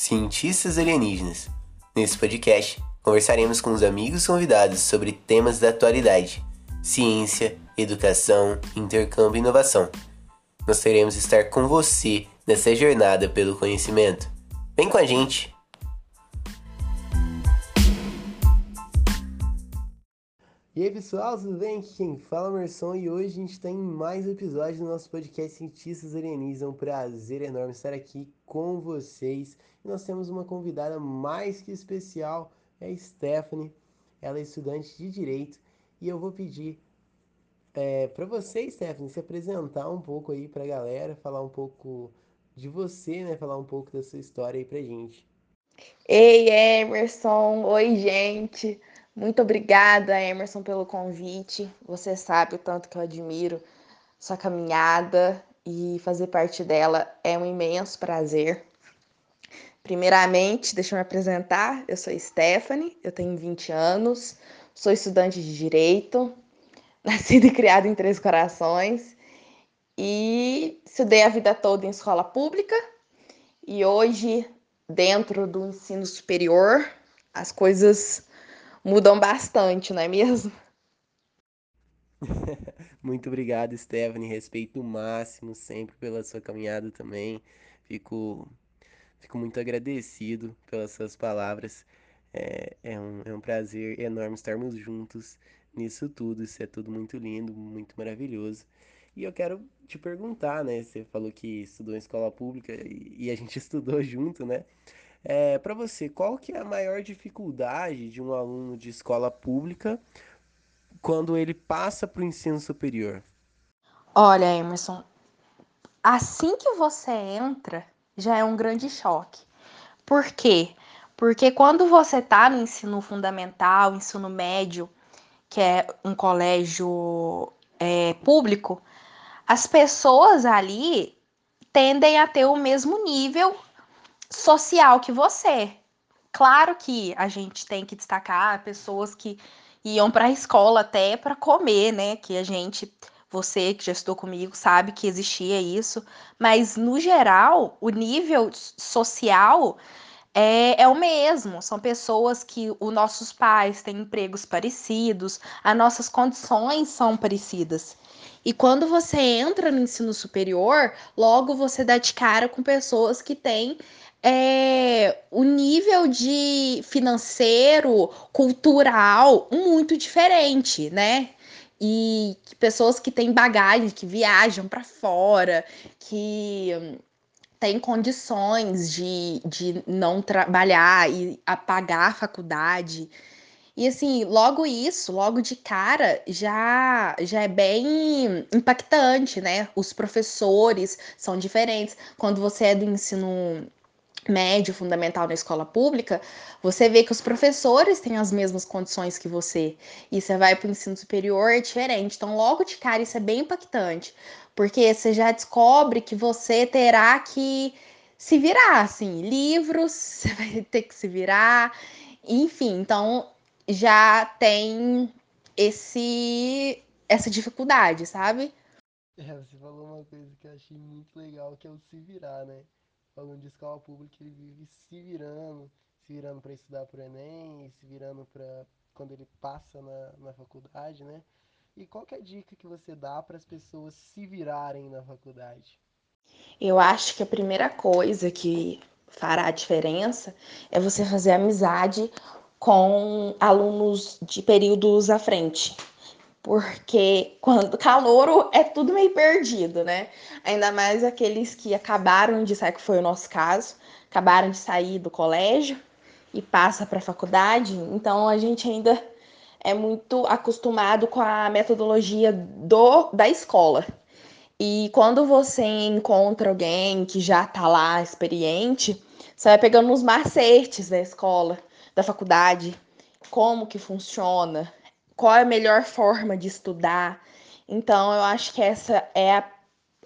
Cientistas Alienígenas. Nesse podcast, conversaremos com os amigos convidados sobre temas da atualidade, ciência, educação, intercâmbio e inovação. Nós teremos estar com você nessa jornada pelo conhecimento. Vem com a gente! Aí pessoal, tudo bem? Aqui quem fala é Merson e hoje a gente está em mais um episódio do nosso podcast Cientistas Alienígenas. É um prazer enorme estar aqui com vocês. E nós temos uma convidada mais que especial, é a Stephanie. Ela é estudante de Direito e eu vou pedir é, para você, Stephanie, se apresentar um pouco aí para a galera, falar um pouco de você, né? Falar um pouco da sua história aí pra gente. Ei, Emerson! Oi, gente! Muito obrigada, Emerson, pelo convite. Você sabe o tanto que eu admiro sua caminhada e fazer parte dela é um imenso prazer. Primeiramente, deixa eu me apresentar. Eu sou Stephanie, eu tenho 20 anos, sou estudante de Direito, nascida e criada em Três Corações e estudei a vida toda em escola pública e hoje, dentro do ensino superior, as coisas mudam bastante, não é mesmo? Muito obrigado, Stephanie. Respeito o máximo sempre pela sua caminhada também. Fico, fico muito agradecido pelas suas palavras. É, é, um, é um prazer enorme estarmos juntos nisso tudo. Isso é tudo muito lindo, muito maravilhoso. E eu quero te perguntar, né? Você falou que estudou em escola pública e, e a gente estudou junto, né? É, para você, qual que é a maior dificuldade de um aluno de escola pública quando ele passa para o ensino superior? Olha, Emerson, assim que você entra, já é um grande choque. Por quê? Porque quando você está no ensino fundamental, ensino médio, que é um colégio é, público, as pessoas ali tendem a ter o mesmo nível social que você. Claro que a gente tem que destacar pessoas que iam para a escola até para comer, né? Que a gente, você que já estudou comigo, sabe que existia isso, mas no geral, o nível social é, é, o mesmo. São pessoas que os nossos pais têm empregos parecidos, as nossas condições são parecidas. E quando você entra no ensino superior, logo você dá de cara com pessoas que têm é, o nível de financeiro, cultural muito diferente, né? E pessoas que têm bagagem, que viajam para fora, que têm condições de, de não trabalhar e pagar a faculdade. E assim, logo isso, logo de cara, já já é bem impactante, né? Os professores são diferentes. Quando você é do ensino médio, fundamental na escola pública, você vê que os professores têm as mesmas condições que você. E você vai para o ensino superior, é diferente. Então, logo de cara, isso é bem impactante, porque você já descobre que você terá que se virar, assim, livros, você vai ter que se virar, enfim, então já tem esse essa dificuldade, sabe? É, você falou uma coisa que eu achei muito legal, que é o se virar, né? Aluno de escola pública ele vive se virando, se virando para estudar para o Enem, se virando para quando ele passa na, na faculdade, né? E qual é a dica que você dá para as pessoas se virarem na faculdade? Eu acho que a primeira coisa que fará a diferença é você fazer amizade com alunos de períodos à frente porque quando calouro é tudo meio perdido, né? Ainda mais aqueles que acabaram de sair, que foi o nosso caso, acabaram de sair do colégio e passa para a faculdade, então a gente ainda é muito acostumado com a metodologia do da escola. E quando você encontra alguém que já está lá experiente, você vai pegando os macetes da escola, da faculdade, como que funciona, qual é a melhor forma de estudar. Então, eu acho que essa é a,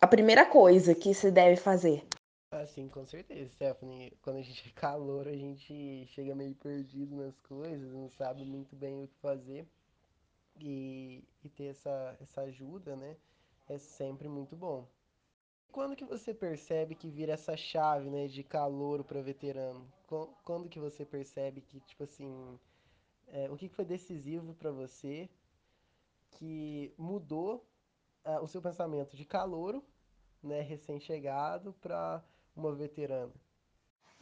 a primeira coisa que se deve fazer. Ah, sim, com certeza, Stephanie. Quando a gente é calor, a gente chega meio perdido nas coisas, não sabe muito bem o que fazer. E, e ter essa, essa ajuda, né, é sempre muito bom. quando que você percebe que vira essa chave, né, de calouro para veterano? Quando que você percebe que, tipo assim, é, o que foi decisivo para você que mudou uh, o seu pensamento de calouro, né, recém-chegado, para uma veterana?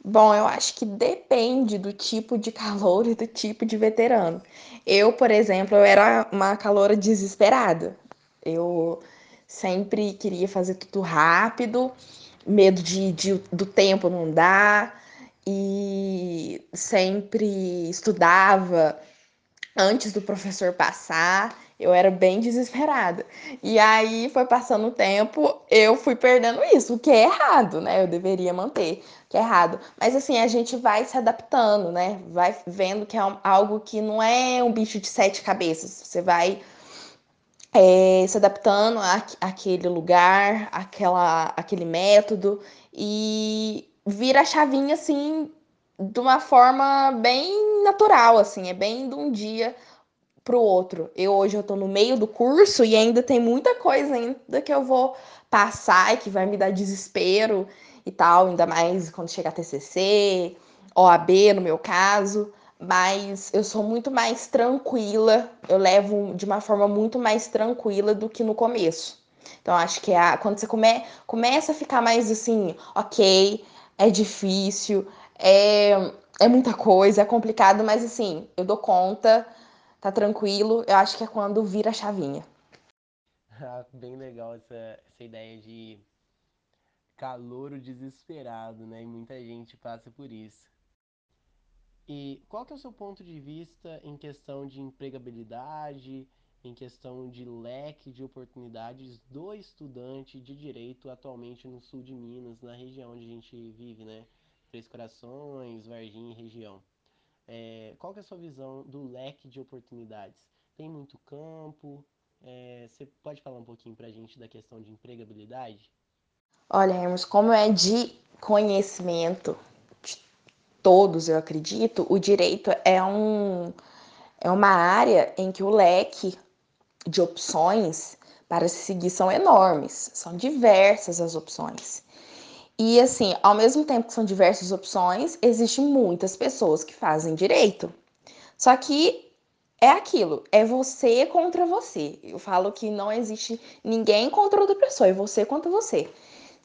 Bom, eu acho que depende do tipo de calor e do tipo de veterano. Eu, por exemplo, eu era uma caloura desesperada. Eu sempre queria fazer tudo rápido, medo de, de do tempo não dar, e sempre estudava antes do professor passar. Eu era bem desesperada. E aí foi passando o tempo, eu fui perdendo isso, o que é errado, né? Eu deveria manter, que é errado. Mas assim, a gente vai se adaptando, né? Vai vendo que é algo que não é um bicho de sete cabeças. Você vai é, se adaptando àquele lugar, àquela, àquele método e vira a chavinha assim de uma forma bem natural, assim, é bem de um dia para o outro. Eu hoje eu estou no meio do curso e ainda tem muita coisa ainda que eu vou passar e que vai me dar desespero e tal, ainda mais quando chegar TCC, OAB no meu caso, mas eu sou muito mais tranquila, eu levo de uma forma muito mais tranquila do que no começo. Então acho que é a, quando você come, começa a ficar mais assim, ok, é difícil, é, é muita coisa, é complicado, mas assim, eu dou conta, tá tranquilo. Eu acho que é quando vira a chavinha. Bem legal essa, essa ideia de calouro desesperado, né? E muita gente passa por isso. E qual que é o seu ponto de vista em questão de empregabilidade, em questão de leque de oportunidades do estudante de direito atualmente no sul de Minas, na região onde a gente vive, né? Três Corações, Varginha e região. É, qual que é a sua visão do leque de oportunidades? Tem muito campo? É, você pode falar um pouquinho para a gente da questão de empregabilidade? Olha, Hermes, como é de conhecimento de todos, eu acredito, o direito é, um, é uma área em que o leque de opções para se seguir são enormes, são diversas as opções. E assim, ao mesmo tempo que são diversas opções, existem muitas pessoas que fazem direito. Só que é aquilo, é você contra você. Eu falo que não existe ninguém contra outra pessoa, é você contra você.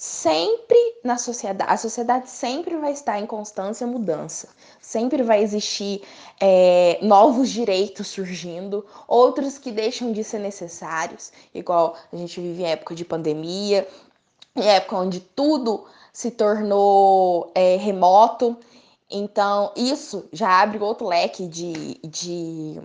Sempre na sociedade, a sociedade sempre vai estar em constância mudança. Sempre vai existir é, novos direitos surgindo, outros que deixam de ser necessários, igual a gente vive em época de pandemia, em época onde tudo se tornou é, remoto. Então, isso já abre outro leque de, de,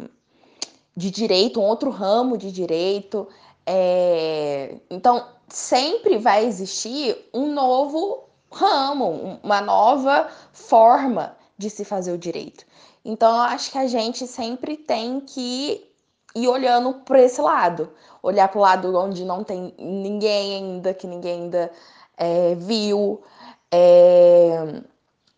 de direito, um outro ramo de direito. É, então, sempre vai existir um novo ramo, uma nova forma de se fazer o direito. Então, eu acho que a gente sempre tem que ir olhando para esse lado, olhar para o lado onde não tem ninguém ainda, que ninguém ainda é, viu, é,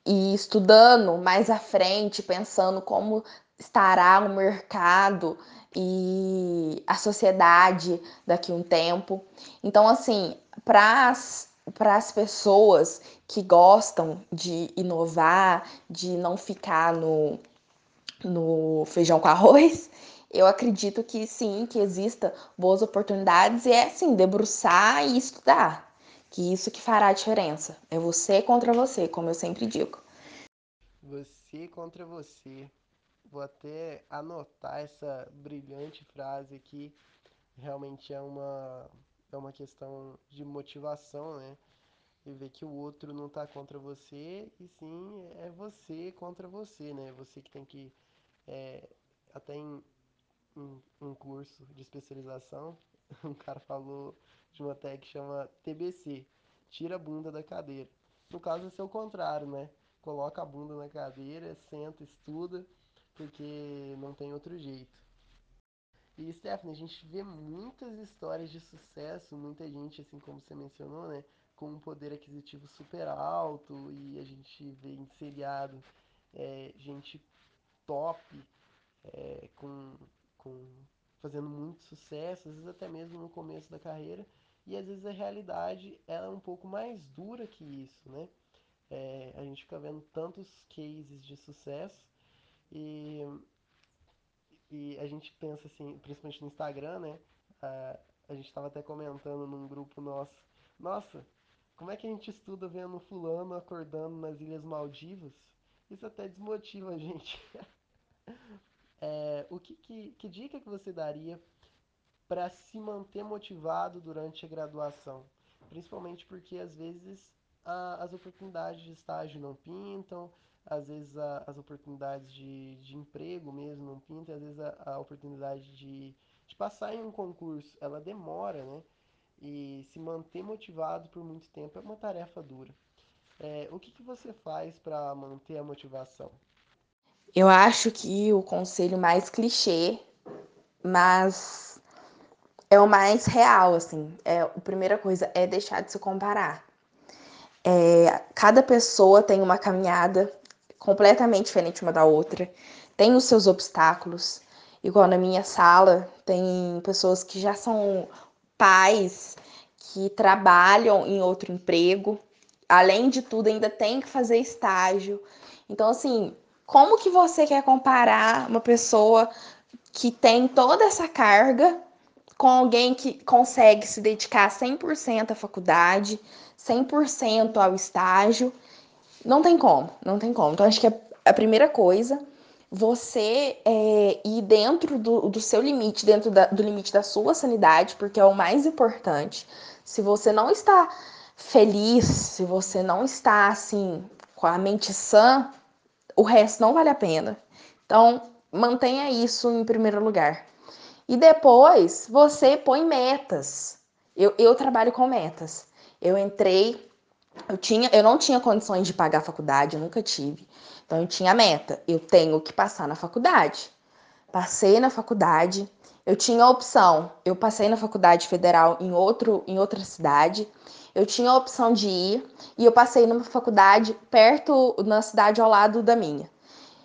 e estudando mais à frente, pensando como estará o mercado e a sociedade daqui a um tempo. Então, assim, para as pessoas que gostam de inovar, de não ficar no, no feijão com arroz, eu acredito que sim, que exista boas oportunidades e é assim, debruçar e estudar. Que isso que fará a diferença. É você contra você, como eu sempre digo. Você contra você. Vou até anotar essa brilhante frase aqui. Realmente é uma, é uma questão de motivação, né? E ver que o outro não tá contra você, e sim é você contra você, né? Você que tem que. É, até em, um, curso de especialização, um cara falou de uma tag que chama TBC, tira a bunda da cadeira. No caso, é o contrário, né? Coloca a bunda na cadeira, senta, estuda, porque não tem outro jeito. E Stephanie, a gente vê muitas histórias de sucesso, muita gente, assim como você mencionou, né, com um poder aquisitivo super alto, e a gente vê em seriado é, gente top, é, com com fazendo muito sucesso, às vezes até mesmo no começo da carreira, e às vezes a realidade ela é um pouco mais dura que isso, né? É, a gente fica vendo tantos cases de sucesso e, e a gente pensa assim, principalmente no Instagram, né? A, a gente estava até comentando num grupo nosso, nossa, como é que a gente estuda vendo fulano acordando nas Ilhas Maldivas? Isso até desmotiva a gente. É, o que, que, que dica que você daria para se manter motivado durante a graduação? Principalmente porque às vezes a, as oportunidades de estágio não pintam, às vezes a, as oportunidades de, de emprego mesmo não pintam, às vezes a, a oportunidade de, de passar em um concurso ela demora, né? E se manter motivado por muito tempo é uma tarefa dura. É, o que, que você faz para manter a motivação? Eu acho que o conselho mais clichê, mas é o mais real, assim. É, a primeira coisa é deixar de se comparar. É, cada pessoa tem uma caminhada completamente diferente uma da outra, tem os seus obstáculos. Igual na minha sala, tem pessoas que já são pais, que trabalham em outro emprego, além de tudo, ainda tem que fazer estágio. Então, assim, como que você quer comparar uma pessoa que tem toda essa carga com alguém que consegue se dedicar 100% à faculdade, 100% ao estágio? Não tem como, não tem como. Então, acho que a primeira coisa, você é, ir dentro do, do seu limite, dentro da, do limite da sua sanidade, porque é o mais importante. Se você não está feliz, se você não está assim com a mente sã, o resto não vale a pena. Então, mantenha isso em primeiro lugar. E depois você põe metas. Eu, eu trabalho com metas. Eu entrei, eu tinha, eu não tinha condições de pagar a faculdade, nunca tive. Então eu tinha meta, eu tenho que passar na faculdade. Passei na faculdade, eu tinha a opção, eu passei na faculdade federal em outro em outra cidade. Eu tinha a opção de ir e eu passei numa faculdade perto, na cidade ao lado da minha.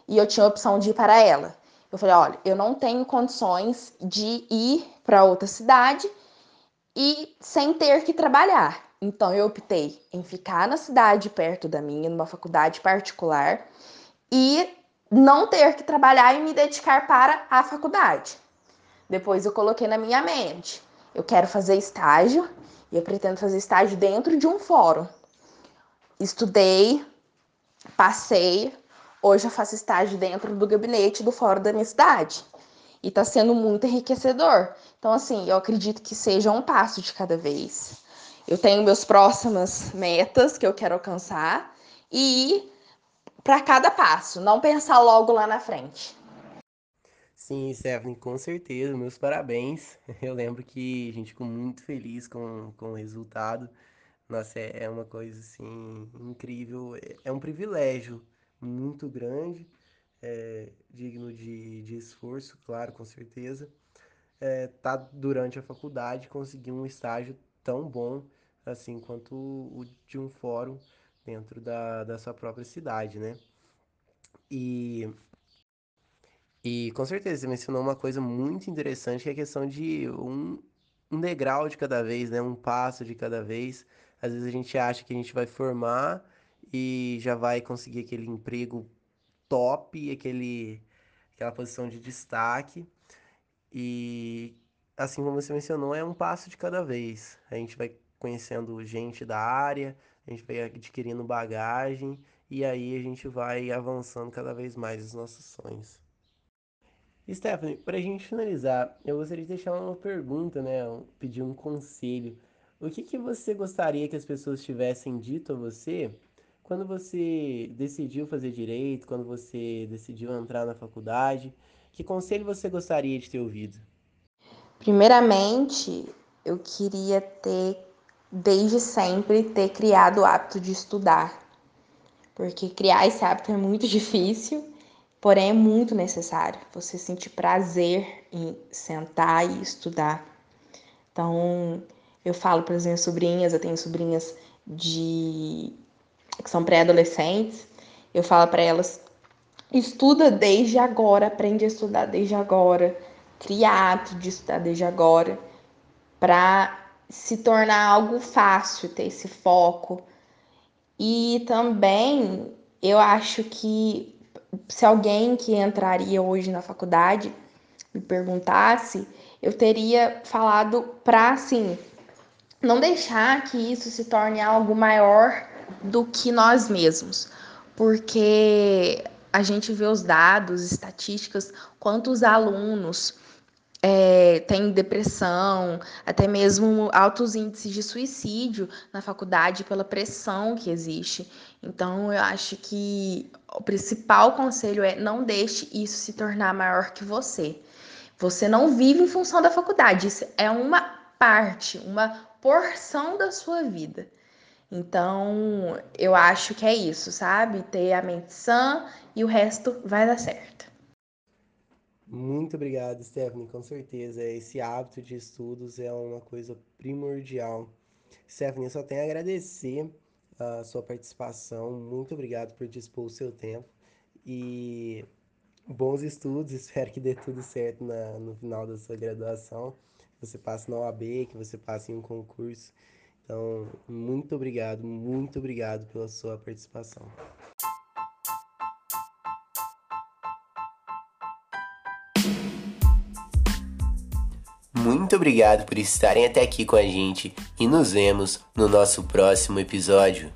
E eu tinha a opção de ir para ela. Eu falei: olha, eu não tenho condições de ir para outra cidade e sem ter que trabalhar. Então eu optei em ficar na cidade perto da minha, numa faculdade particular, e não ter que trabalhar e me dedicar para a faculdade. Depois eu coloquei na minha mente: eu quero fazer estágio e eu pretendo fazer estágio dentro de um fórum. Estudei, passei, hoje eu faço estágio dentro do gabinete do fórum da minha cidade. E está sendo muito enriquecedor. Então, assim, eu acredito que seja um passo de cada vez. Eu tenho meus próximas metas que eu quero alcançar e ir para cada passo, não pensar logo lá na frente. Sim, Stephanie, com certeza, meus parabéns. Eu lembro que a gente ficou muito feliz com, com o resultado. Nossa, é, é uma coisa assim incrível, é, é um privilégio muito grande, é, digno de, de esforço, claro, com certeza. É, tá durante a faculdade conseguir um estágio tão bom assim quanto o, de um fórum dentro da, da sua própria cidade, né? E E com certeza você mencionou uma coisa muito interessante, que é a questão de um, um degrau de cada vez, né? Um passo de cada vez. Às vezes a gente acha que a gente vai formar e já vai conseguir aquele emprego top, aquele, aquela posição de destaque. E assim como você mencionou, é um passo de cada vez. A gente vai conhecendo gente da área, a gente vai adquirindo bagagem e aí a gente vai avançando cada vez mais os nossos sonhos. Stephanie, para a gente finalizar, eu gostaria de deixar uma pergunta, né? Pedir um conselho. O que que você gostaria que as pessoas tivessem dito a você quando você decidiu fazer direito, quando você decidiu entrar na faculdade? Que conselho você gostaria de ter ouvido? Primeiramente, eu queria ter, desde sempre, ter criado o hábito de estudar, porque criar esse hábito é muito difícil, porém é muito necessário. Você sentir prazer em sentar e estudar. Então, eu falo para as minhas sobrinhas, eu tenho sobrinhas de que são pré-adolescentes, eu falo para elas: estuda desde agora, aprende a estudar desde agora, hábito de estudar desde agora para se tornar algo fácil ter esse foco. E também eu acho que se alguém que entraria hoje na faculdade me perguntasse, eu teria falado para assim, não deixar que isso se torne algo maior do que nós mesmos, porque a gente vê os dados, estatísticas, quantos alunos é, têm depressão, até mesmo altos índices de suicídio na faculdade pela pressão que existe. Então, eu acho que o principal conselho é não deixe isso se tornar maior que você. Você não vive em função da faculdade, isso é uma parte, uma porção da sua vida. Então, eu acho que é isso, sabe? Ter a mente sã e o resto vai dar certo. Muito obrigado, Stephanie. Com certeza, esse hábito de estudos é uma coisa primordial. Stephanie, eu só tenho a agradecer a sua participação. Muito obrigado por dispor o seu tempo. E bons estudos. Espero que dê tudo certo na, no final da sua graduação. Que você passe na OAB, que você passe em um concurso. Então, muito obrigado, muito obrigado pela sua participação. Muito obrigado por estarem até aqui com a gente e nos vemos no nosso próximo episódio.